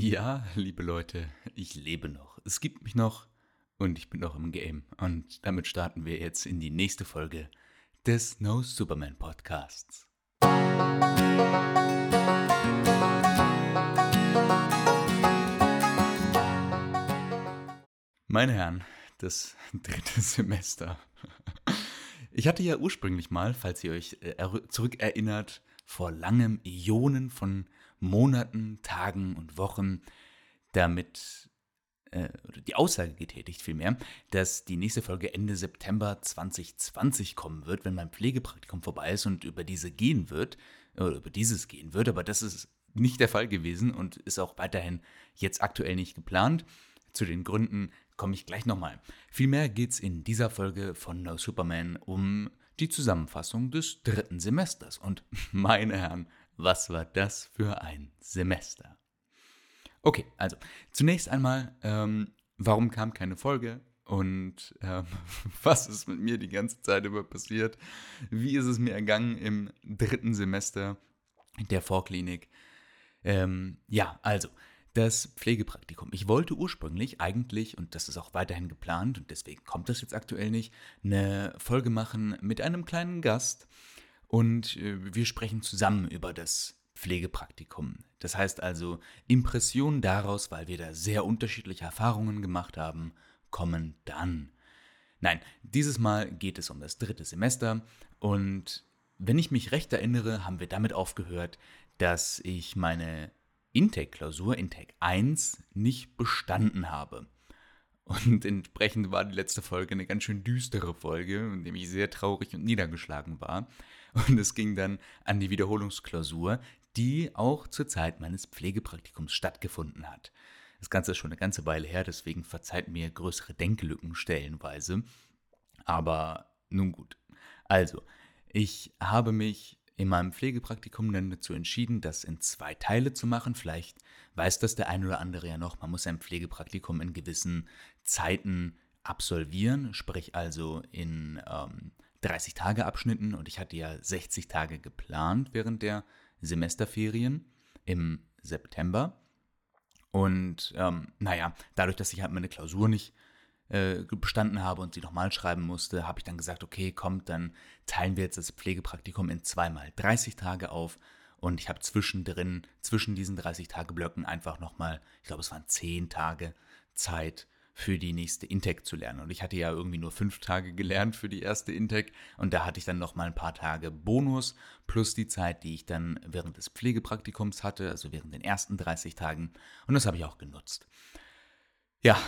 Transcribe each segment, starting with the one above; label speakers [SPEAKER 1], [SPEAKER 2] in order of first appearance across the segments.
[SPEAKER 1] Ja, liebe Leute, ich lebe noch. Es gibt mich noch und ich bin noch im Game. Und damit starten wir jetzt in die nächste Folge des No Superman Podcasts. Meine Herren, das dritte Semester. Ich hatte ja ursprünglich mal, falls ihr euch äh, zurückerinnert, vor langem Ionen von Monaten, Tagen und Wochen damit äh, die Aussage getätigt vielmehr, dass die nächste Folge Ende September 2020 kommen wird, wenn mein Pflegepraktikum vorbei ist und über diese gehen wird, oder über dieses gehen wird, aber das ist nicht der Fall gewesen und ist auch weiterhin jetzt aktuell nicht geplant. Zu den Gründen komme ich gleich nochmal. Vielmehr geht es in dieser Folge von No Superman um die Zusammenfassung des dritten Semesters. Und meine Herren, was war das für ein Semester? Okay, also zunächst einmal, ähm, warum kam keine Folge? Und ähm, was ist mit mir die ganze Zeit über passiert? Wie ist es mir ergangen im dritten Semester der Vorklinik? Ähm, ja, also das Pflegepraktikum. Ich wollte ursprünglich eigentlich, und das ist auch weiterhin geplant, und deswegen kommt das jetzt aktuell nicht, eine Folge machen mit einem kleinen Gast. Und äh, wir sprechen zusammen über das Pflegepraktikum. Das heißt also, Impressionen daraus, weil wir da sehr unterschiedliche Erfahrungen gemacht haben, kommen dann. Nein, dieses Mal geht es um das dritte Semester und wenn ich mich recht erinnere, haben wir damit aufgehört, dass ich meine Intake-Klausur, Intake 1, nicht bestanden habe. Und entsprechend war die letzte Folge eine ganz schön düstere Folge, in der ich sehr traurig und niedergeschlagen war. Und es ging dann an die Wiederholungsklausur, die auch zur Zeit meines Pflegepraktikums stattgefunden hat. Das Ganze ist schon eine ganze Weile her, deswegen verzeiht mir größere Denklücken stellenweise. Aber nun gut. Also, ich habe mich in meinem Pflegepraktikum dann dazu entschieden, das in zwei Teile zu machen. Vielleicht weiß das der ein oder andere ja noch. Man muss ein Pflegepraktikum in gewissen Zeiten absolvieren, sprich also in ähm, 30 Tage Abschnitten. Und ich hatte ja 60 Tage geplant während der Semesterferien im September. Und ähm, naja, dadurch, dass ich halt meine Klausur nicht äh, bestanden habe und sie nochmal schreiben musste, habe ich dann gesagt, okay, kommt, dann teilen wir jetzt das Pflegepraktikum in zweimal 30 Tage auf. Und ich habe zwischendrin, zwischen diesen 30 Tage Blöcken einfach nochmal, ich glaube, es waren 10 Tage Zeit für die nächste Intake zu lernen. Und ich hatte ja irgendwie nur fünf Tage gelernt für die erste Intake und da hatte ich dann nochmal ein paar Tage Bonus plus die Zeit, die ich dann während des Pflegepraktikums hatte, also während den ersten 30 Tagen. Und das habe ich auch genutzt. Ja,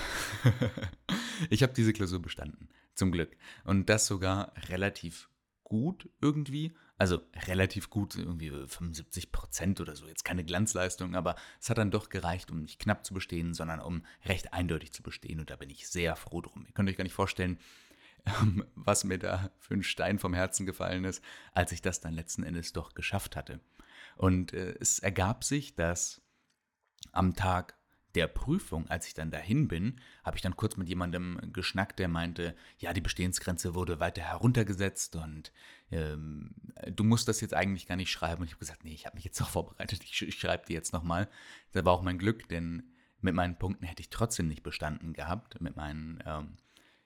[SPEAKER 1] ich habe diese Klausur bestanden, zum Glück. Und das sogar relativ gut irgendwie. Also relativ gut, irgendwie 75 Prozent oder so. Jetzt keine Glanzleistung, aber es hat dann doch gereicht, um nicht knapp zu bestehen, sondern um recht eindeutig zu bestehen. Und da bin ich sehr froh drum. Ihr könnt euch gar nicht vorstellen, ähm, was mir da für ein Stein vom Herzen gefallen ist, als ich das dann letzten Endes doch geschafft hatte. Und äh, es ergab sich, dass am Tag der Prüfung, als ich dann dahin bin, habe ich dann kurz mit jemandem geschnackt, der meinte, ja, die Bestehensgrenze wurde weiter heruntergesetzt und ähm, du musst das jetzt eigentlich gar nicht schreiben. Und ich habe gesagt, nee, ich habe mich jetzt auch vorbereitet, ich, ich schreibe die jetzt nochmal. Das war auch mein Glück, denn mit meinen Punkten hätte ich trotzdem nicht bestanden gehabt, mit meinen ähm,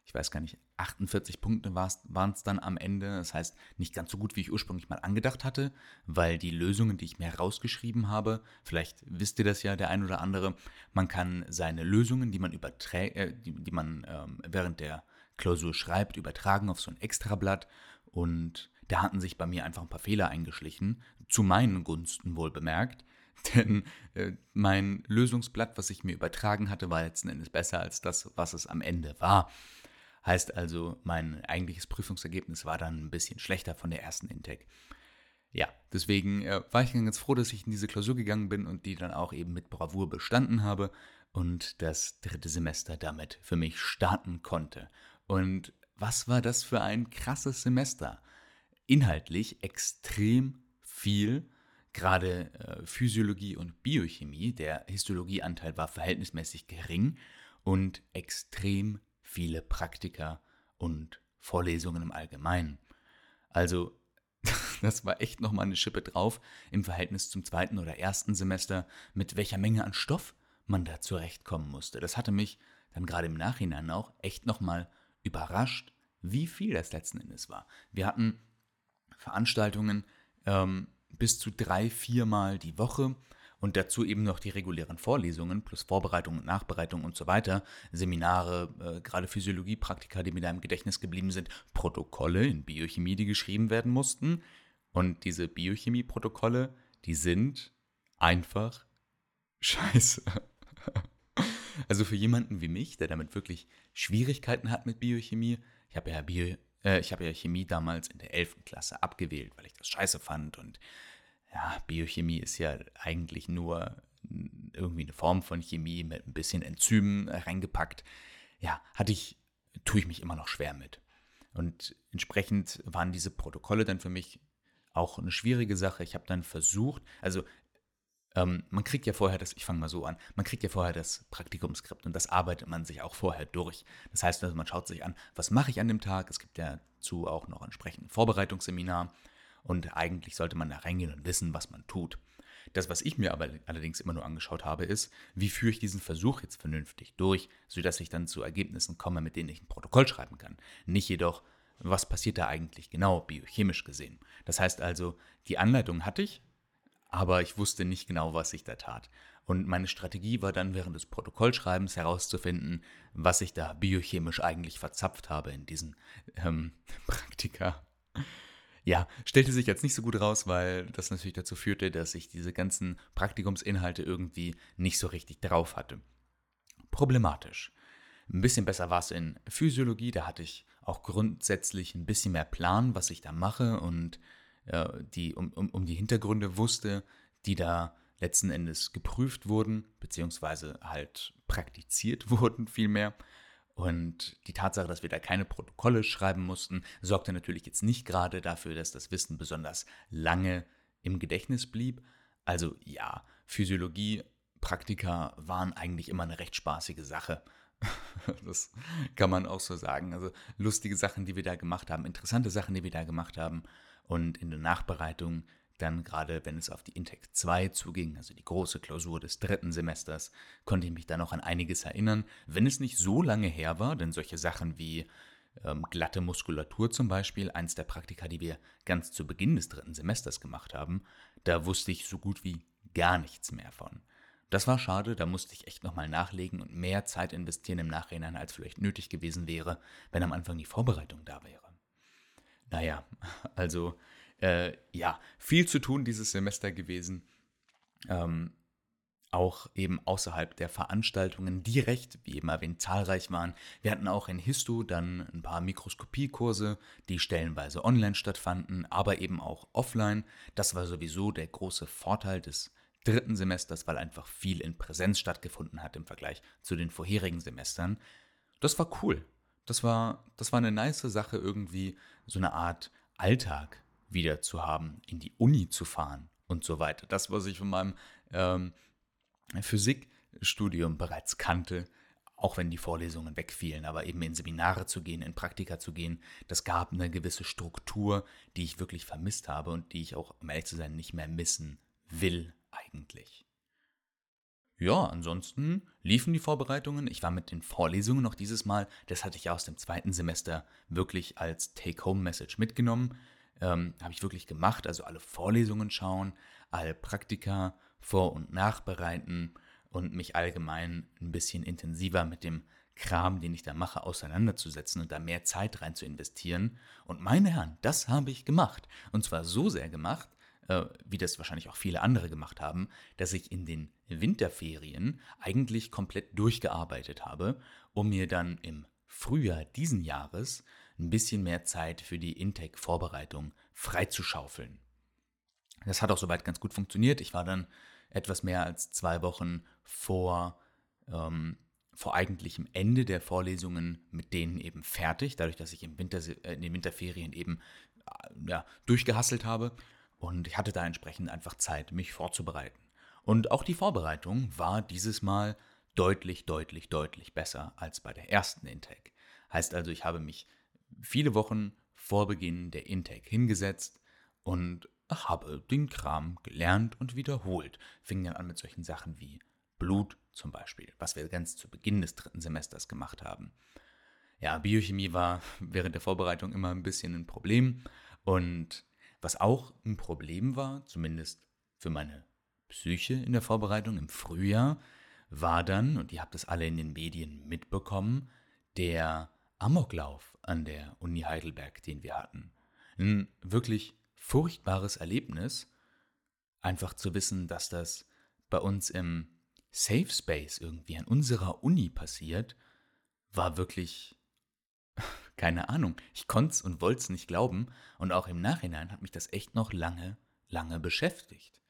[SPEAKER 1] ich weiß gar nicht, 48 Punkte waren es dann am Ende. Das heißt, nicht ganz so gut, wie ich ursprünglich mal angedacht hatte, weil die Lösungen, die ich mir herausgeschrieben habe, vielleicht wisst ihr das ja, der ein oder andere, man kann seine Lösungen, die man, äh, die, die, man ähm, während der Klausur schreibt, übertragen auf so ein Extrablatt und da hatten sich bei mir einfach ein paar Fehler eingeschlichen, zu meinen Gunsten wohl bemerkt. Denn äh, mein Lösungsblatt, was ich mir übertragen hatte, war letzten Endes besser als das, was es am Ende war. Heißt also, mein eigentliches Prüfungsergebnis war dann ein bisschen schlechter von der ersten Intake. Ja, deswegen äh, war ich ganz froh, dass ich in diese Klausur gegangen bin und die dann auch eben mit Bravour bestanden habe und das dritte Semester damit für mich starten konnte. Und was war das für ein krasses Semester? Inhaltlich extrem viel, gerade äh, Physiologie und Biochemie, der Histologieanteil war verhältnismäßig gering und extrem viele Praktika und Vorlesungen im Allgemeinen. Also, das war echt nochmal eine Schippe drauf im Verhältnis zum zweiten oder ersten Semester, mit welcher Menge an Stoff man da zurechtkommen musste. Das hatte mich dann gerade im Nachhinein auch echt nochmal überrascht, wie viel das letzten Endes war. Wir hatten Veranstaltungen ähm, bis zu drei, viermal die Woche und dazu eben noch die regulären Vorlesungen plus Vorbereitung und Nachbereitung und so weiter, Seminare, äh, gerade Physiologiepraktika, die mir da im Gedächtnis geblieben sind, Protokolle in Biochemie, die geschrieben werden mussten. Und diese Biochemie-Protokolle, die sind einfach scheiße. Also für jemanden wie mich, der damit wirklich Schwierigkeiten hat mit Biochemie, ich habe ja, Bio, äh, hab ja Chemie damals in der 11. Klasse abgewählt, weil ich das scheiße fand. Und ja, Biochemie ist ja eigentlich nur irgendwie eine Form von Chemie mit ein bisschen Enzymen reingepackt. Ja, hatte ich, tue ich mich immer noch schwer mit. Und entsprechend waren diese Protokolle dann für mich auch eine schwierige Sache. Ich habe dann versucht, also ähm, man kriegt ja vorher das, ich fange mal so an, man kriegt ja vorher das Praktikumskript und das arbeitet man sich auch vorher durch. Das heißt also, man schaut sich an, was mache ich an dem Tag? Es gibt ja dazu auch noch entsprechend ein Vorbereitungsseminar und eigentlich sollte man da reingehen und wissen, was man tut. Das, was ich mir aber allerdings immer nur angeschaut habe, ist, wie führe ich diesen Versuch jetzt vernünftig durch, sodass ich dann zu Ergebnissen komme, mit denen ich ein Protokoll schreiben kann. Nicht jedoch, was passiert da eigentlich genau biochemisch gesehen. Das heißt also, die Anleitung hatte ich, aber ich wusste nicht genau, was ich da tat. Und meine Strategie war dann während des Protokollschreibens herauszufinden, was ich da biochemisch eigentlich verzapft habe in diesen ähm, Praktika. Ja, stellte sich jetzt nicht so gut raus, weil das natürlich dazu führte, dass ich diese ganzen Praktikumsinhalte irgendwie nicht so richtig drauf hatte. Problematisch. Ein bisschen besser war es in Physiologie, da hatte ich auch grundsätzlich ein bisschen mehr Plan, was ich da mache und die um, um, um die Hintergründe wusste, die da letzten Endes geprüft wurden, beziehungsweise halt praktiziert wurden vielmehr. Und die Tatsache, dass wir da keine Protokolle schreiben mussten, sorgte natürlich jetzt nicht gerade dafür, dass das Wissen besonders lange im Gedächtnis blieb. Also ja, Physiologie, Praktika waren eigentlich immer eine recht spaßige Sache. Das kann man auch so sagen. Also lustige Sachen, die wir da gemacht haben, interessante Sachen, die wir da gemacht haben. Und in der Nachbereitung, dann gerade wenn es auf die Intake 2 zuging, also die große Klausur des dritten Semesters, konnte ich mich dann noch an einiges erinnern, wenn es nicht so lange her war, denn solche Sachen wie ähm, glatte Muskulatur zum Beispiel, eins der Praktika, die wir ganz zu Beginn des dritten Semesters gemacht haben, da wusste ich so gut wie gar nichts mehr von. Das war schade, da musste ich echt nochmal nachlegen und mehr Zeit investieren im Nachhinein, als vielleicht nötig gewesen wäre, wenn am Anfang die Vorbereitung da wäre. Naja, also äh, ja, viel zu tun dieses Semester gewesen. Ähm, auch eben außerhalb der Veranstaltungen, die recht, wie eben erwähnt, zahlreich waren. Wir hatten auch in Histo dann ein paar Mikroskopiekurse, die stellenweise online stattfanden, aber eben auch offline. Das war sowieso der große Vorteil des dritten Semesters, weil einfach viel in Präsenz stattgefunden hat im Vergleich zu den vorherigen Semestern. Das war cool das war, das war eine nice Sache, irgendwie so eine Art Alltag wieder zu haben, in die Uni zu fahren und so weiter. Das, was ich von meinem ähm, Physikstudium bereits kannte, auch wenn die Vorlesungen wegfielen, aber eben in Seminare zu gehen, in Praktika zu gehen, das gab eine gewisse Struktur, die ich wirklich vermisst habe und die ich auch, um ehrlich zu sein, nicht mehr missen will eigentlich. Ja, ansonsten liefen die Vorbereitungen. Ich war mit den Vorlesungen noch dieses Mal, das hatte ich aus dem zweiten Semester wirklich als Take-Home-Message mitgenommen. Ähm, Habe ich wirklich gemacht, also alle Vorlesungen schauen, alle Praktika vor- und nachbereiten und mich allgemein ein bisschen intensiver mit dem Kram, den ich da mache, auseinanderzusetzen und da mehr Zeit rein zu investieren. Und meine Herren, das habe ich gemacht. Und zwar so sehr gemacht, äh, wie das wahrscheinlich auch viele andere gemacht haben, dass ich in den Winterferien eigentlich komplett durchgearbeitet habe, um mir dann im Frühjahr diesen Jahres ein bisschen mehr Zeit für die Intake-Vorbereitung freizuschaufeln. Das hat auch soweit ganz gut funktioniert. Ich war dann etwas mehr als zwei Wochen vor, ähm, vor eigentlichem Ende der Vorlesungen mit denen eben fertig, dadurch, dass ich im Winter, äh, in den Winterferien eben äh, ja, durchgehasselt habe. Und ich hatte da entsprechend einfach Zeit, mich vorzubereiten. Und auch die Vorbereitung war dieses Mal deutlich, deutlich, deutlich besser als bei der ersten Intake. Heißt also, ich habe mich viele Wochen vor Beginn der Intake hingesetzt und habe den Kram gelernt und wiederholt. Fing dann an mit solchen Sachen wie Blut zum Beispiel, was wir ganz zu Beginn des dritten Semesters gemacht haben. Ja, Biochemie war während der Vorbereitung immer ein bisschen ein Problem. Und was auch ein Problem war, zumindest für meine Psyche in der Vorbereitung im Frühjahr, war dann, und ihr habt es alle in den Medien mitbekommen, der Amoklauf an der Uni Heidelberg, den wir hatten. Ein wirklich furchtbares Erlebnis, einfach zu wissen, dass das bei uns im Safe Space irgendwie an unserer Uni passiert, war wirklich keine Ahnung. Ich konnte es und wollte es nicht glauben und auch im Nachhinein hat mich das echt noch lange, lange beschäftigt.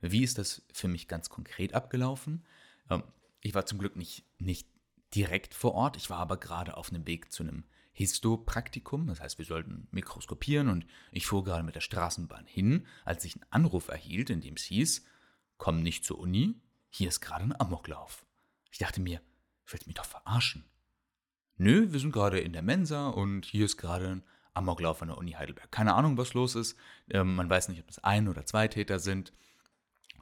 [SPEAKER 1] Wie ist das für mich ganz konkret abgelaufen? Ähm, ich war zum Glück nicht, nicht direkt vor Ort, ich war aber gerade auf einem Weg zu einem Histopraktikum, das heißt, wir sollten mikroskopieren und ich fuhr gerade mit der Straßenbahn hin, als ich einen Anruf erhielt, in dem es hieß, komm nicht zur Uni, hier ist gerade ein Amoklauf. Ich dachte mir, ich will mich doch verarschen. Nö, wir sind gerade in der Mensa und hier ist gerade ein Amoklauf an der Uni Heidelberg. Keine Ahnung, was los ist. Ähm, man weiß nicht, ob das ein oder zwei Täter sind.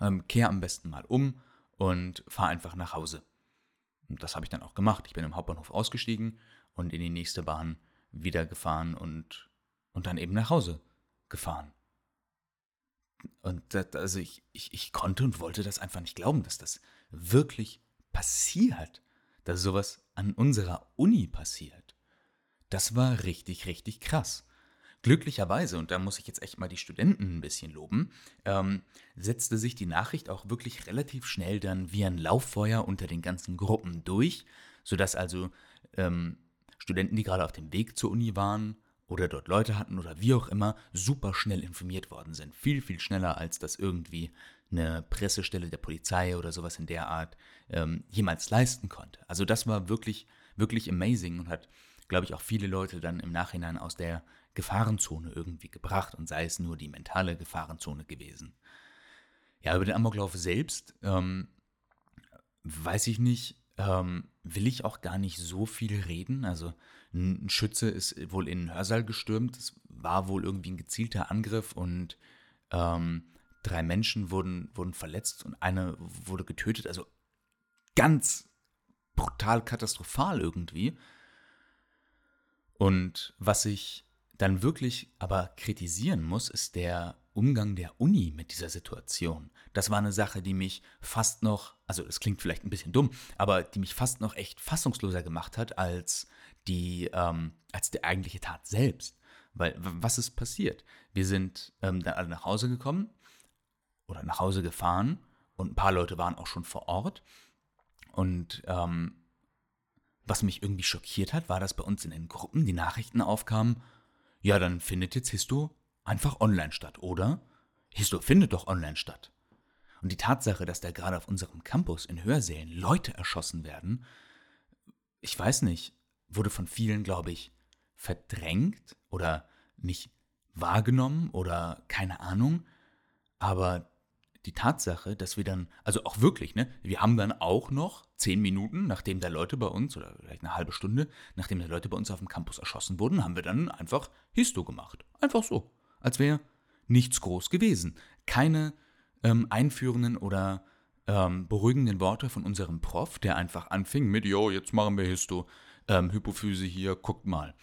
[SPEAKER 1] Ähm, kehr am besten mal um und fahr einfach nach Hause. Und das habe ich dann auch gemacht. Ich bin im Hauptbahnhof ausgestiegen und in die nächste Bahn wieder gefahren und, und dann eben nach Hause gefahren. Und das, also ich, ich, ich konnte und wollte das einfach nicht glauben, dass das wirklich passiert, dass sowas an unserer Uni passiert. Das war richtig, richtig krass. Glücklicherweise, und da muss ich jetzt echt mal die Studenten ein bisschen loben, ähm, setzte sich die Nachricht auch wirklich relativ schnell dann wie ein Lauffeuer unter den ganzen Gruppen durch, sodass also ähm, Studenten, die gerade auf dem Weg zur Uni waren oder dort Leute hatten oder wie auch immer, super schnell informiert worden sind. Viel, viel schneller, als das irgendwie eine Pressestelle der Polizei oder sowas in der Art ähm, jemals leisten konnte. Also das war wirklich, wirklich amazing und hat, glaube ich, auch viele Leute dann im Nachhinein aus der Gefahrenzone irgendwie gebracht und sei es nur die mentale Gefahrenzone gewesen. Ja, über den Amoklauf selbst ähm, weiß ich nicht, ähm, will ich auch gar nicht so viel reden. Also ein Schütze ist wohl in den Hörsaal gestürmt. Es war wohl irgendwie ein gezielter Angriff und ähm, drei Menschen wurden, wurden verletzt und eine wurde getötet. Also ganz brutal katastrophal irgendwie. Und was ich dann wirklich aber kritisieren muss, ist der Umgang der Uni mit dieser Situation. Das war eine Sache, die mich fast noch, also das klingt vielleicht ein bisschen dumm, aber die mich fast noch echt fassungsloser gemacht hat als die, ähm, als die eigentliche Tat selbst. Weil was ist passiert? Wir sind ähm, dann alle nach Hause gekommen oder nach Hause gefahren und ein paar Leute waren auch schon vor Ort. Und ähm, was mich irgendwie schockiert hat, war, dass bei uns in den Gruppen die Nachrichten aufkamen, ja, dann findet jetzt Histo einfach online statt, oder? Histo findet doch online statt. Und die Tatsache, dass da gerade auf unserem Campus in Hörsälen Leute erschossen werden, ich weiß nicht, wurde von vielen, glaube ich, verdrängt oder nicht wahrgenommen oder keine Ahnung. Aber die Tatsache, dass wir dann, also auch wirklich, ne, wir haben dann auch noch zehn Minuten, nachdem da Leute bei uns, oder vielleicht eine halbe Stunde, nachdem da Leute bei uns auf dem Campus erschossen wurden, haben wir dann einfach Histo gemacht. Einfach so. Als wäre nichts groß gewesen. Keine ähm, einführenden oder ähm, beruhigenden Worte von unserem Prof, der einfach anfing mit, jo, jetzt machen wir Histo, ähm, Hypophyse hier, guckt mal.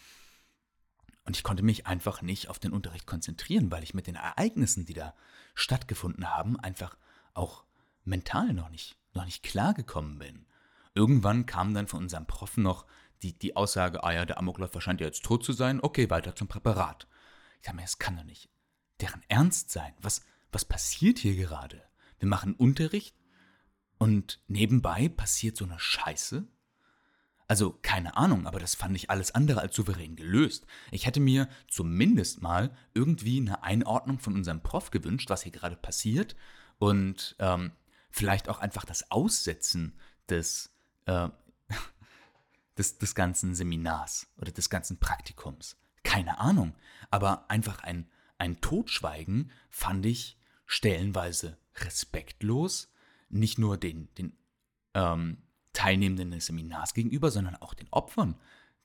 [SPEAKER 1] Und ich konnte mich einfach nicht auf den Unterricht konzentrieren, weil ich mit den Ereignissen, die da stattgefunden haben, einfach auch mental noch nicht, noch nicht klargekommen bin. Irgendwann kam dann von unserem Prof noch die, die Aussage, ah ja, der Amokläufer scheint ja jetzt tot zu sein, okay, weiter zum Präparat. Ich dachte mir, es kann doch nicht deren Ernst sein. Was, was passiert hier gerade? Wir machen Unterricht und nebenbei passiert so eine Scheiße? Also keine Ahnung, aber das fand ich alles andere als souverän gelöst. Ich hätte mir zumindest mal irgendwie eine Einordnung von unserem Prof gewünscht, was hier gerade passiert und ähm, vielleicht auch einfach das Aussetzen des, äh, des, des ganzen Seminars oder des ganzen Praktikums. Keine Ahnung, aber einfach ein, ein Totschweigen fand ich stellenweise respektlos, nicht nur den, den ähm, Teilnehmenden des Seminars gegenüber, sondern auch den Opfern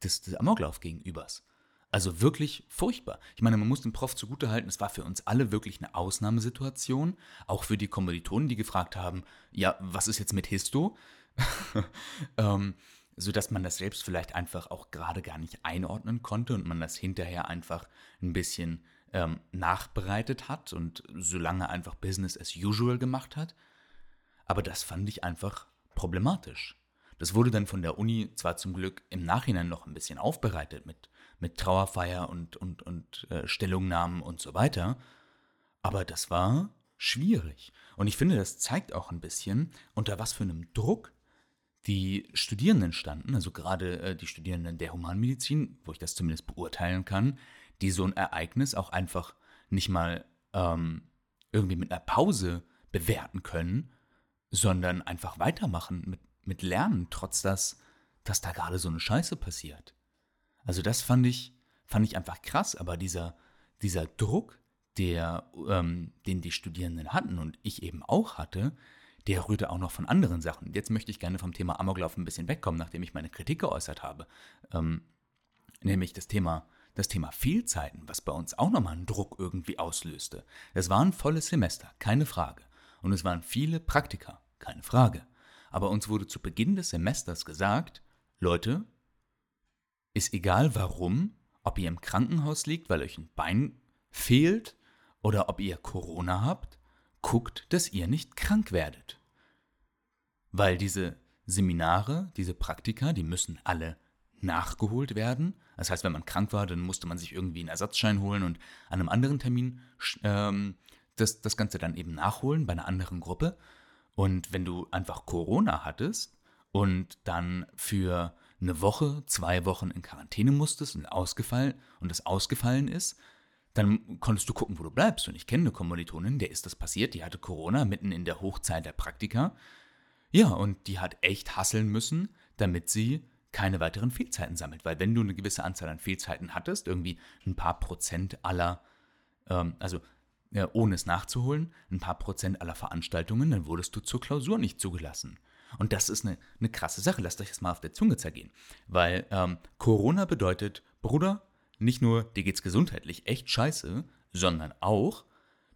[SPEAKER 1] des, des Amoklauf gegenübers. Also wirklich furchtbar. Ich meine, man muss dem Prof zugutehalten, es war für uns alle wirklich eine Ausnahmesituation, auch für die Kommilitonen, die gefragt haben, ja, was ist jetzt mit Histo? ähm, sodass man das selbst vielleicht einfach auch gerade gar nicht einordnen konnte und man das hinterher einfach ein bisschen ähm, nachbereitet hat und solange einfach Business as usual gemacht hat. Aber das fand ich einfach problematisch. Das wurde dann von der Uni zwar zum Glück im Nachhinein noch ein bisschen aufbereitet mit, mit Trauerfeier und, und, und äh, Stellungnahmen und so weiter, aber das war schwierig. Und ich finde, das zeigt auch ein bisschen, unter was für einem Druck die Studierenden standen, also gerade äh, die Studierenden der Humanmedizin, wo ich das zumindest beurteilen kann, die so ein Ereignis auch einfach nicht mal ähm, irgendwie mit einer Pause bewerten können, sondern einfach weitermachen mit mit Lernen, trotz dass, dass da gerade so eine Scheiße passiert. Also das fand ich, fand ich einfach krass, aber dieser, dieser Druck, der, ähm, den die Studierenden hatten und ich eben auch hatte, der rührte auch noch von anderen Sachen. Jetzt möchte ich gerne vom Thema Amoklauf ein bisschen wegkommen, nachdem ich meine Kritik geäußert habe. Ähm, nämlich das Thema, das Thema Fehlzeiten, was bei uns auch nochmal einen Druck irgendwie auslöste. Es war ein volles Semester, keine Frage. Und es waren viele Praktika, keine Frage aber uns wurde zu Beginn des Semesters gesagt, Leute, ist egal warum, ob ihr im Krankenhaus liegt, weil euch ein Bein fehlt oder ob ihr Corona habt, guckt, dass ihr nicht krank werdet. Weil diese Seminare, diese Praktika, die müssen alle nachgeholt werden. Das heißt, wenn man krank war, dann musste man sich irgendwie einen Ersatzschein holen und an einem anderen Termin ähm, das, das Ganze dann eben nachholen bei einer anderen Gruppe. Und wenn du einfach Corona hattest und dann für eine Woche, zwei Wochen in Quarantäne musstest und ausgefallen und das ausgefallen ist, dann konntest du gucken, wo du bleibst. Und ich kenne eine Kommilitonin, der ist das passiert, die hatte Corona mitten in der Hochzeit der Praktika. Ja, und die hat echt hasseln müssen, damit sie keine weiteren Fehlzeiten sammelt. Weil wenn du eine gewisse Anzahl an Fehlzeiten hattest, irgendwie ein paar Prozent aller, ähm, also ja, ohne es nachzuholen, ein paar Prozent aller Veranstaltungen, dann wurdest du zur Klausur nicht zugelassen. Und das ist eine, eine krasse Sache. Lasst euch das mal auf der Zunge zergehen. Weil ähm, Corona bedeutet, Bruder, nicht nur dir geht's gesundheitlich echt scheiße, sondern auch,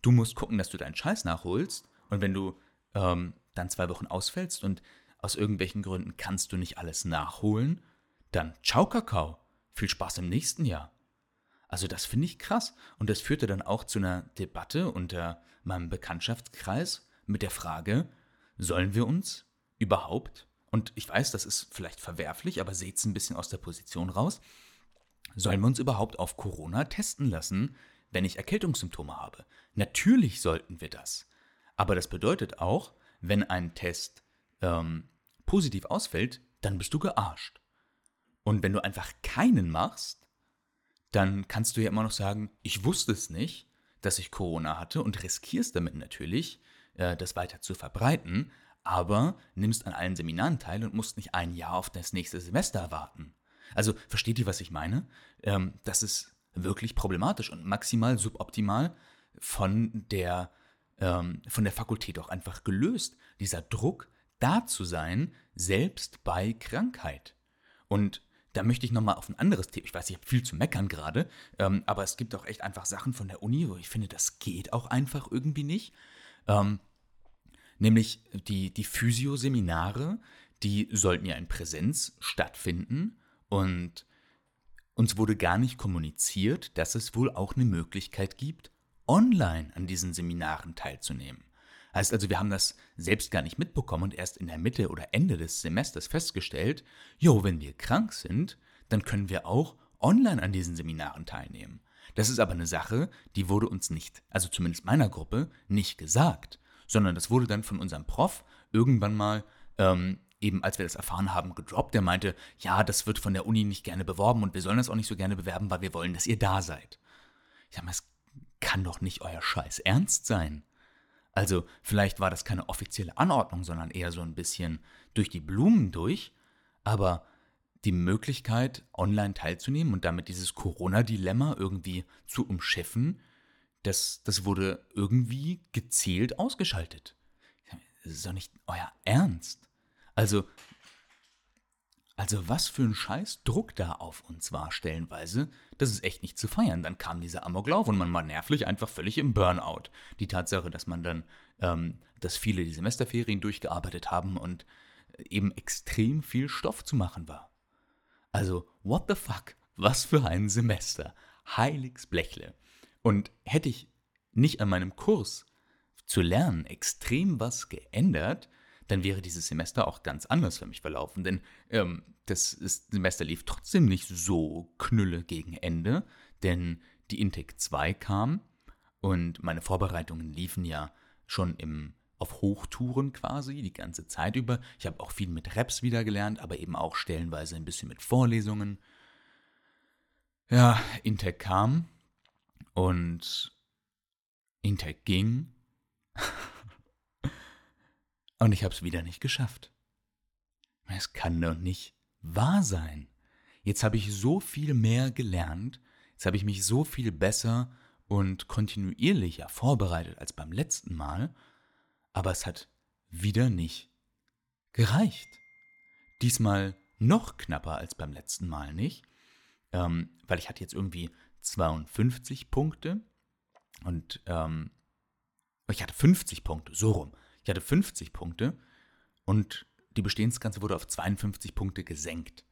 [SPEAKER 1] du musst gucken, dass du deinen Scheiß nachholst. Und wenn du ähm, dann zwei Wochen ausfällst und aus irgendwelchen Gründen kannst du nicht alles nachholen, dann ciao Kakao. Viel Spaß im nächsten Jahr. Also das finde ich krass. Und das führte dann auch zu einer Debatte unter meinem Bekanntschaftskreis mit der Frage, sollen wir uns überhaupt, und ich weiß, das ist vielleicht verwerflich, aber seht es ein bisschen aus der Position raus, sollen wir uns überhaupt auf Corona testen lassen, wenn ich Erkältungssymptome habe? Natürlich sollten wir das. Aber das bedeutet auch, wenn ein Test ähm, positiv ausfällt, dann bist du gearscht. Und wenn du einfach keinen machst, dann kannst du ja immer noch sagen, ich wusste es nicht, dass ich Corona hatte und riskierst damit natürlich, äh, das weiter zu verbreiten, aber nimmst an allen Seminaren teil und musst nicht ein Jahr auf das nächste Semester warten. Also versteht ihr, was ich meine? Ähm, das ist wirklich problematisch und maximal suboptimal von der, ähm, von der Fakultät auch einfach gelöst. Dieser Druck, da zu sein, selbst bei Krankheit. Und da möchte ich nochmal auf ein anderes Thema. Ich weiß, ich habe viel zu meckern gerade, ähm, aber es gibt auch echt einfach Sachen von der Uni, wo ich finde, das geht auch einfach irgendwie nicht. Ähm, nämlich die, die Physio-Seminare, die sollten ja in Präsenz stattfinden und uns wurde gar nicht kommuniziert, dass es wohl auch eine Möglichkeit gibt, online an diesen Seminaren teilzunehmen. Heißt also, wir haben das selbst gar nicht mitbekommen und erst in der Mitte oder Ende des Semesters festgestellt, jo, wenn wir krank sind, dann können wir auch online an diesen Seminaren teilnehmen. Das ist aber eine Sache, die wurde uns nicht, also zumindest meiner Gruppe, nicht gesagt, sondern das wurde dann von unserem Prof irgendwann mal, ähm, eben als wir das erfahren haben, gedroppt. Der meinte, ja, das wird von der Uni nicht gerne beworben und wir sollen das auch nicht so gerne bewerben, weil wir wollen, dass ihr da seid. Ich sag mal, es kann doch nicht euer Scheiß ernst sein. Also vielleicht war das keine offizielle Anordnung, sondern eher so ein bisschen durch die Blumen durch, aber die Möglichkeit, online teilzunehmen und damit dieses Corona-Dilemma irgendwie zu umschiffen, das, das wurde irgendwie gezielt ausgeschaltet. Das ist doch nicht euer Ernst. Also, Also was für ein scheiß Druck da auf uns war stellenweise, das ist echt nicht zu feiern. Dann kam dieser Amoklauf und man war nervlich einfach völlig im Burnout. Die Tatsache, dass man dann, ähm, dass viele die Semesterferien durchgearbeitet haben und eben extrem viel Stoff zu machen war. Also, what the fuck? Was für ein Semester. Heiligs Blechle. Und hätte ich nicht an meinem Kurs zu lernen extrem was geändert, dann wäre dieses Semester auch ganz anders für mich verlaufen. Denn ähm, das ist, Semester lief trotzdem nicht so knülle gegen Ende, denn die Intake 2 kam und meine Vorbereitungen liefen ja schon im, auf Hochtouren quasi die ganze Zeit über. Ich habe auch viel mit Raps wieder gelernt, aber eben auch stellenweise ein bisschen mit Vorlesungen. Ja, Intake kam und Intake ging und ich habe es wieder nicht geschafft. Es kann doch nicht wahr sein. Jetzt habe ich so viel mehr gelernt, jetzt habe ich mich so viel besser und kontinuierlicher vorbereitet als beim letzten Mal, aber es hat wieder nicht gereicht. Diesmal noch knapper als beim letzten Mal nicht, ähm, weil ich hatte jetzt irgendwie 52 Punkte und ähm, ich hatte 50 Punkte, so rum. Ich hatte 50 Punkte und die Bestehensgrenze wurde auf 52 Punkte gesenkt.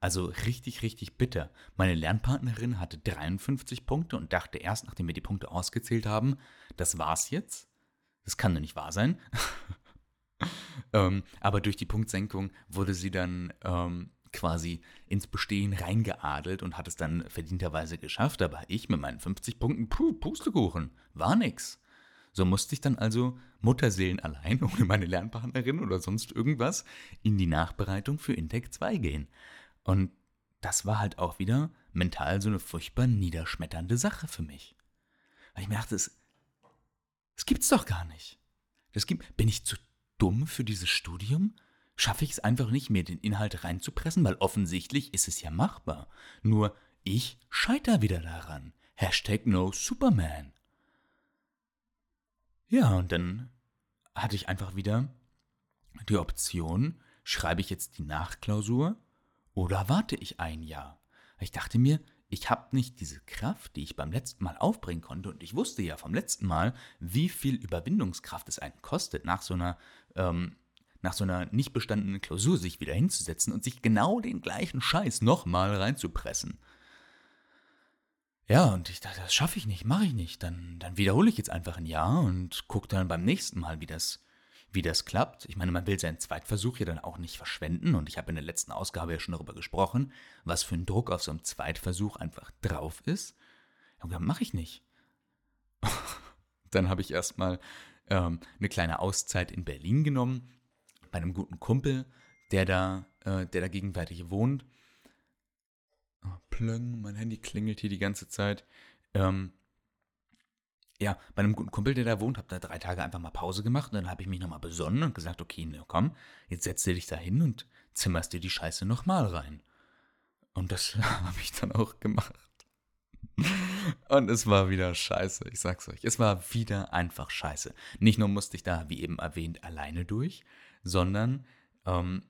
[SPEAKER 1] Also richtig, richtig bitter. Meine Lernpartnerin hatte 53 Punkte und dachte erst, nachdem wir die Punkte ausgezählt haben, das war's jetzt. Das kann doch nicht wahr sein. ähm, aber durch die Punktsenkung wurde sie dann ähm, quasi ins Bestehen reingeadelt und hat es dann verdienterweise geschafft. Aber ich mit meinen 50 Punkten, puh, Pustekuchen, war nix. So musste ich dann also Mutterseelen allein, ohne meine Lernpartnerin oder sonst irgendwas, in die Nachbereitung für Intake 2 gehen. Und das war halt auch wieder mental so eine furchtbar niederschmetternde Sache für mich. Weil ich mir dachte, es, das gibt's doch gar nicht. Das gibt, bin ich zu dumm für dieses Studium? Schaffe ich es einfach nicht, mir den Inhalt reinzupressen, weil offensichtlich ist es ja machbar. Nur ich scheiter wieder daran. Hashtag no Superman. Ja, und dann hatte ich einfach wieder die Option, schreibe ich jetzt die Nachklausur oder warte ich ein Jahr? Ich dachte mir, ich habe nicht diese Kraft, die ich beim letzten Mal aufbringen konnte. Und ich wusste ja vom letzten Mal, wie viel Überwindungskraft es einen kostet, nach so einer, ähm, nach so einer nicht bestandenen Klausur sich wieder hinzusetzen und sich genau den gleichen Scheiß nochmal reinzupressen. Ja, und ich dachte, das schaffe ich nicht, mache ich nicht. Dann, dann wiederhole ich jetzt einfach ein Jahr und gucke dann beim nächsten Mal, wie das, wie das klappt. Ich meine, man will seinen Zweitversuch ja dann auch nicht verschwenden. Und ich habe in der letzten Ausgabe ja schon darüber gesprochen, was für ein Druck auf so einem Zweitversuch einfach drauf ist. Und dann mache ich nicht. dann habe ich erstmal ähm, eine kleine Auszeit in Berlin genommen, bei einem guten Kumpel, der da, äh, der da gegenwärtig wohnt. Oh, plöng, mein Handy klingelt hier die ganze Zeit. Ähm, ja, bei einem guten Kumpel, der da wohnt, habe da drei Tage einfach mal Pause gemacht. Und dann habe ich mich nochmal besonnen und gesagt, okay, ne, komm, jetzt setzt du dich da hin und zimmerst dir die Scheiße nochmal rein. Und das habe ich dann auch gemacht. Und es war wieder scheiße, ich sag's euch. Es war wieder einfach scheiße. Nicht nur musste ich da, wie eben erwähnt, alleine durch, sondern ähm,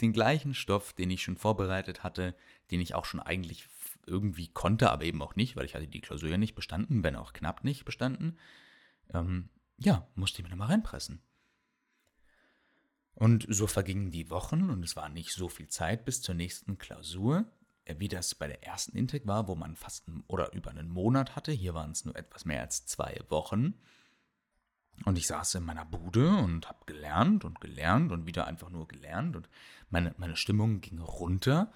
[SPEAKER 1] den gleichen Stoff, den ich schon vorbereitet hatte, den ich auch schon eigentlich irgendwie konnte, aber eben auch nicht, weil ich hatte die Klausur ja nicht bestanden, wenn auch knapp nicht bestanden. Ähm, ja, musste ich mir nochmal reinpressen. Und so vergingen die Wochen und es war nicht so viel Zeit bis zur nächsten Klausur, äh, wie das bei der ersten Intake war, wo man fast oder über einen Monat hatte. Hier waren es nur etwas mehr als zwei Wochen. Und ich saß in meiner Bude und habe gelernt und gelernt und wieder einfach nur gelernt und meine, meine Stimmung ging runter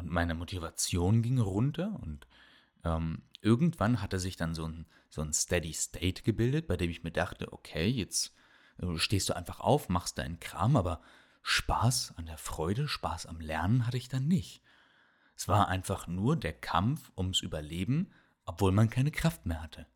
[SPEAKER 1] und meine Motivation ging runter und ähm, irgendwann hatte sich dann so ein, so ein Steady State gebildet, bei dem ich mir dachte, okay, jetzt äh, stehst du einfach auf, machst deinen Kram, aber Spaß an der Freude, Spaß am Lernen hatte ich dann nicht. Es war einfach nur der Kampf ums Überleben, obwohl man keine Kraft mehr hatte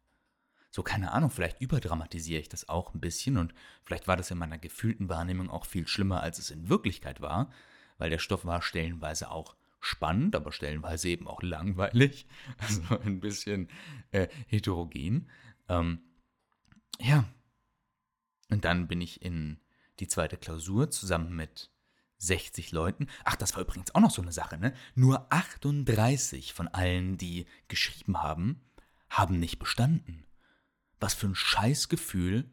[SPEAKER 1] so keine Ahnung, vielleicht überdramatisiere ich das auch ein bisschen und vielleicht war das in meiner gefühlten Wahrnehmung auch viel schlimmer, als es in Wirklichkeit war, weil der Stoff war stellenweise auch spannend, aber stellenweise eben auch langweilig, also ein bisschen äh, heterogen. Ähm, ja, und dann bin ich in die zweite Klausur zusammen mit 60 Leuten, ach, das war übrigens auch noch so eine Sache, ne? Nur 38 von allen, die geschrieben haben, haben nicht bestanden. Was für ein Scheißgefühl,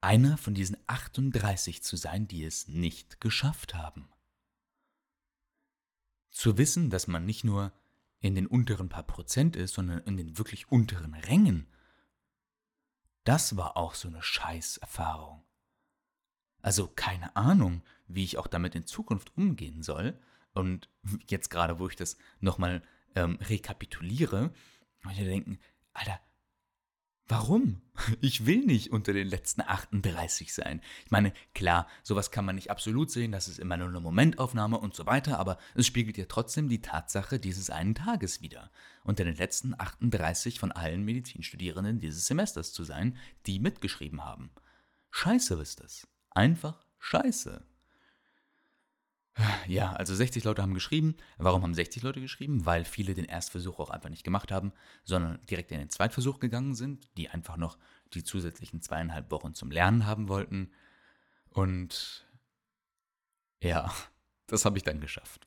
[SPEAKER 1] einer von diesen 38 zu sein, die es nicht geschafft haben. Zu wissen, dass man nicht nur in den unteren paar Prozent ist, sondern in den wirklich unteren Rängen, das war auch so eine Scheißerfahrung. Also keine Ahnung, wie ich auch damit in Zukunft umgehen soll. Und jetzt gerade, wo ich das nochmal ähm, rekapituliere, muss ich denken, Alter, Warum? Ich will nicht unter den letzten 38 sein. Ich meine, klar, sowas kann man nicht absolut sehen, das ist immer nur eine Momentaufnahme und so weiter, aber es spiegelt ja trotzdem die Tatsache dieses einen Tages wider, unter den letzten 38 von allen Medizinstudierenden dieses Semesters zu sein, die mitgeschrieben haben. Scheiße ist das. Einfach scheiße. Ja, also 60 Leute haben geschrieben. Warum haben 60 Leute geschrieben? Weil viele den Erstversuch auch einfach nicht gemacht haben, sondern direkt in den Zweitversuch gegangen sind, die einfach noch die zusätzlichen zweieinhalb Wochen zum Lernen haben wollten. Und ja, das habe ich dann geschafft.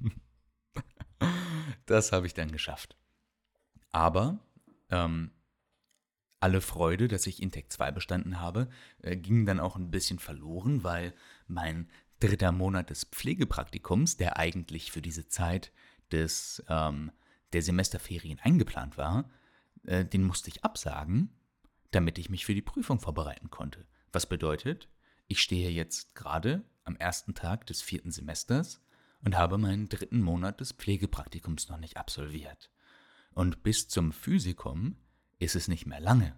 [SPEAKER 1] das habe ich dann geschafft. Aber ähm, alle Freude, dass ich Intec 2 bestanden habe, äh, ging dann auch ein bisschen verloren, weil mein dritter Monat des Pflegepraktikums, der eigentlich für diese Zeit des, ähm, der Semesterferien eingeplant war, äh, den musste ich absagen, damit ich mich für die Prüfung vorbereiten konnte. Was bedeutet, ich stehe jetzt gerade am ersten Tag des vierten Semesters und habe meinen dritten Monat des Pflegepraktikums noch nicht absolviert. Und bis zum Physikum ist es nicht mehr lange.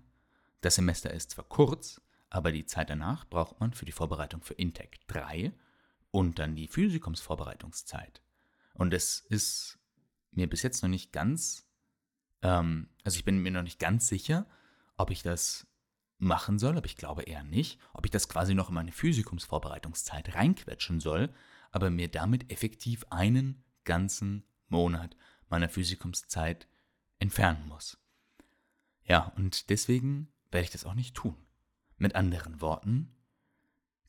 [SPEAKER 1] Das Semester ist zwar kurz, aber die Zeit danach braucht man für die Vorbereitung für Intec 3 und dann die Physikumsvorbereitungszeit. Und es ist mir bis jetzt noch nicht ganz, ähm, also ich bin mir noch nicht ganz sicher, ob ich das machen soll, aber ich glaube eher nicht, ob ich das quasi noch in meine Physikumsvorbereitungszeit reinquetschen soll, aber mir damit effektiv einen ganzen Monat meiner Physikumszeit entfernen muss. Ja, und deswegen werde ich das auch nicht tun. Mit anderen Worten,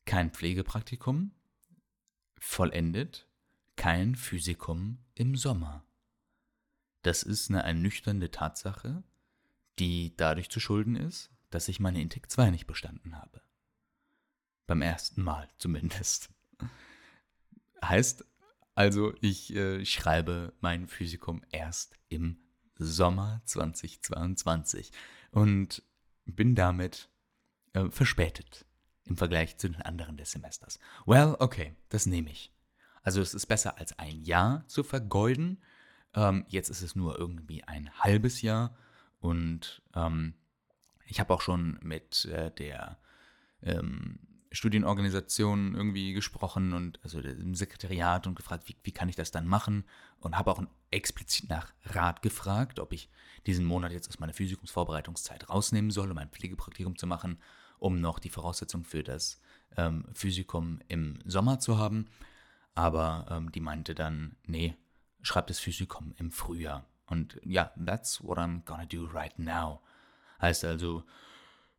[SPEAKER 1] kein Pflegepraktikum, vollendet kein Physikum im Sommer. Das ist eine ernüchternde Tatsache, die dadurch zu schulden ist, dass ich meine Intec 2 nicht bestanden habe. Beim ersten Mal zumindest. Heißt also, ich äh, schreibe mein Physikum erst im Sommer 2022 und bin damit äh, verspätet im Vergleich zu den anderen des Semesters. Well, okay, das nehme ich. Also es ist besser als ein Jahr zu vergeuden. Ähm, jetzt ist es nur irgendwie ein halbes Jahr und ähm, ich habe auch schon mit äh, der ähm, Studienorganisation irgendwie gesprochen und also im Sekretariat und gefragt, wie, wie kann ich das dann machen und habe auch explizit nach Rat gefragt, ob ich diesen Monat jetzt aus meiner Physikumsvorbereitungszeit rausnehmen soll, um ein Pflegepraktikum zu machen um noch die Voraussetzung für das ähm, Physikum im Sommer zu haben. Aber ähm, die meinte dann, nee, schreib das Physikum im Frühjahr. Und ja, that's what I'm gonna do right now. Heißt also,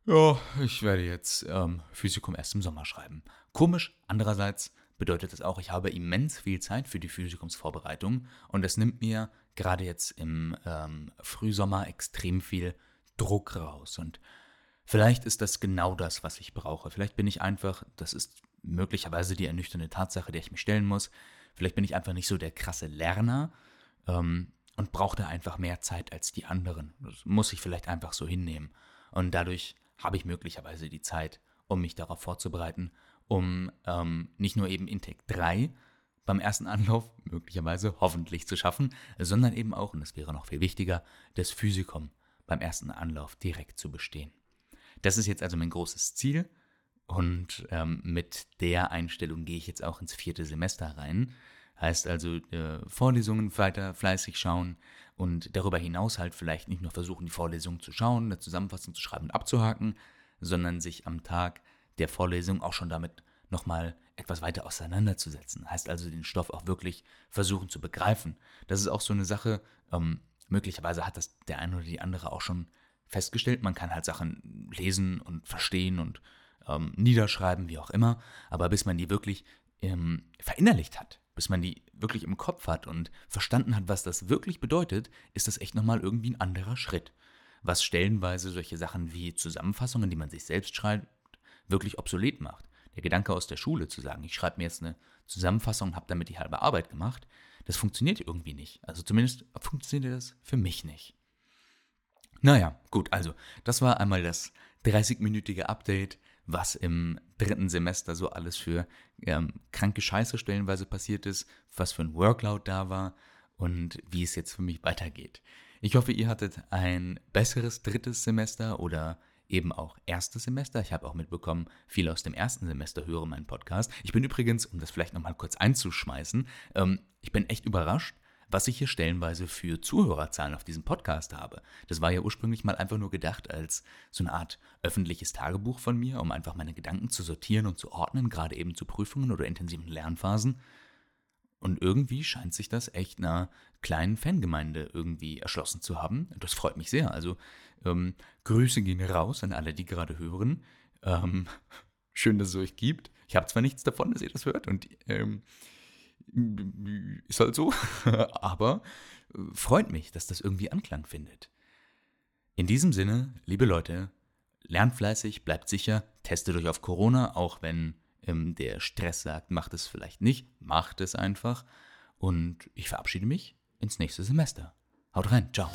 [SPEAKER 1] ja, ich werde jetzt ähm, Physikum erst im Sommer schreiben. Komisch, andererseits bedeutet das auch, ich habe immens viel Zeit für die Physikumsvorbereitung und das nimmt mir gerade jetzt im ähm, Frühsommer extrem viel Druck raus. Und Vielleicht ist das genau das, was ich brauche. Vielleicht bin ich einfach, das ist möglicherweise die ernüchternde Tatsache, der ich mich stellen muss. Vielleicht bin ich einfach nicht so der krasse Lerner ähm, und brauche da einfach mehr Zeit als die anderen. Das muss ich vielleicht einfach so hinnehmen. Und dadurch habe ich möglicherweise die Zeit, um mich darauf vorzubereiten, um ähm, nicht nur eben Intake 3 beim ersten Anlauf möglicherweise hoffentlich zu schaffen, sondern eben auch, und das wäre noch viel wichtiger, das Physikum beim ersten Anlauf direkt zu bestehen. Das ist jetzt also mein großes Ziel und ähm, mit der Einstellung gehe ich jetzt auch ins vierte Semester rein. Heißt also äh, Vorlesungen weiter fleißig schauen und darüber hinaus halt vielleicht nicht nur versuchen, die Vorlesungen zu schauen, eine Zusammenfassung zu schreiben und abzuhaken, sondern sich am Tag der Vorlesung auch schon damit nochmal etwas weiter auseinanderzusetzen. Heißt also den Stoff auch wirklich versuchen zu begreifen. Das ist auch so eine Sache, ähm, möglicherweise hat das der eine oder die andere auch schon festgestellt. Man kann halt Sachen lesen und verstehen und ähm, niederschreiben, wie auch immer. Aber bis man die wirklich ähm, verinnerlicht hat, bis man die wirklich im Kopf hat und verstanden hat, was das wirklich bedeutet, ist das echt nochmal irgendwie ein anderer Schritt. Was stellenweise solche Sachen wie Zusammenfassungen, die man sich selbst schreibt, wirklich obsolet macht. Der Gedanke aus der Schule zu sagen, ich schreibe mir jetzt eine Zusammenfassung und habe damit die halbe Arbeit gemacht, das funktioniert irgendwie nicht. Also zumindest funktioniert das für mich nicht. Naja, gut, also das war einmal das 30-minütige Update, was im dritten Semester so alles für ähm, kranke Scheiße stellenweise passiert ist, was für ein Workload da war und wie es jetzt für mich weitergeht. Ich hoffe, ihr hattet ein besseres drittes Semester oder eben auch erstes Semester. Ich habe auch mitbekommen, viele aus dem ersten Semester hören meinen Podcast. Ich bin übrigens, um das vielleicht nochmal kurz einzuschmeißen, ähm, ich bin echt überrascht, was ich hier stellenweise für Zuhörerzahlen auf diesem Podcast habe. Das war ja ursprünglich mal einfach nur gedacht als so eine Art öffentliches Tagebuch von mir, um einfach meine Gedanken zu sortieren und zu ordnen, gerade eben zu Prüfungen oder intensiven Lernphasen. Und irgendwie scheint sich das echt einer kleinen Fangemeinde irgendwie erschlossen zu haben. Das freut mich sehr. Also ähm, Grüße gehen raus an alle, die gerade hören. Ähm, schön, dass es euch gibt. Ich habe zwar nichts davon, dass ihr das hört und ähm, ist halt so, aber äh, freut mich, dass das irgendwie Anklang findet. In diesem Sinne, liebe Leute, lernt fleißig, bleibt sicher, testet euch auf Corona, auch wenn ähm, der Stress sagt, macht es vielleicht nicht, macht es einfach. Und ich verabschiede mich ins nächste Semester. Haut rein, ciao.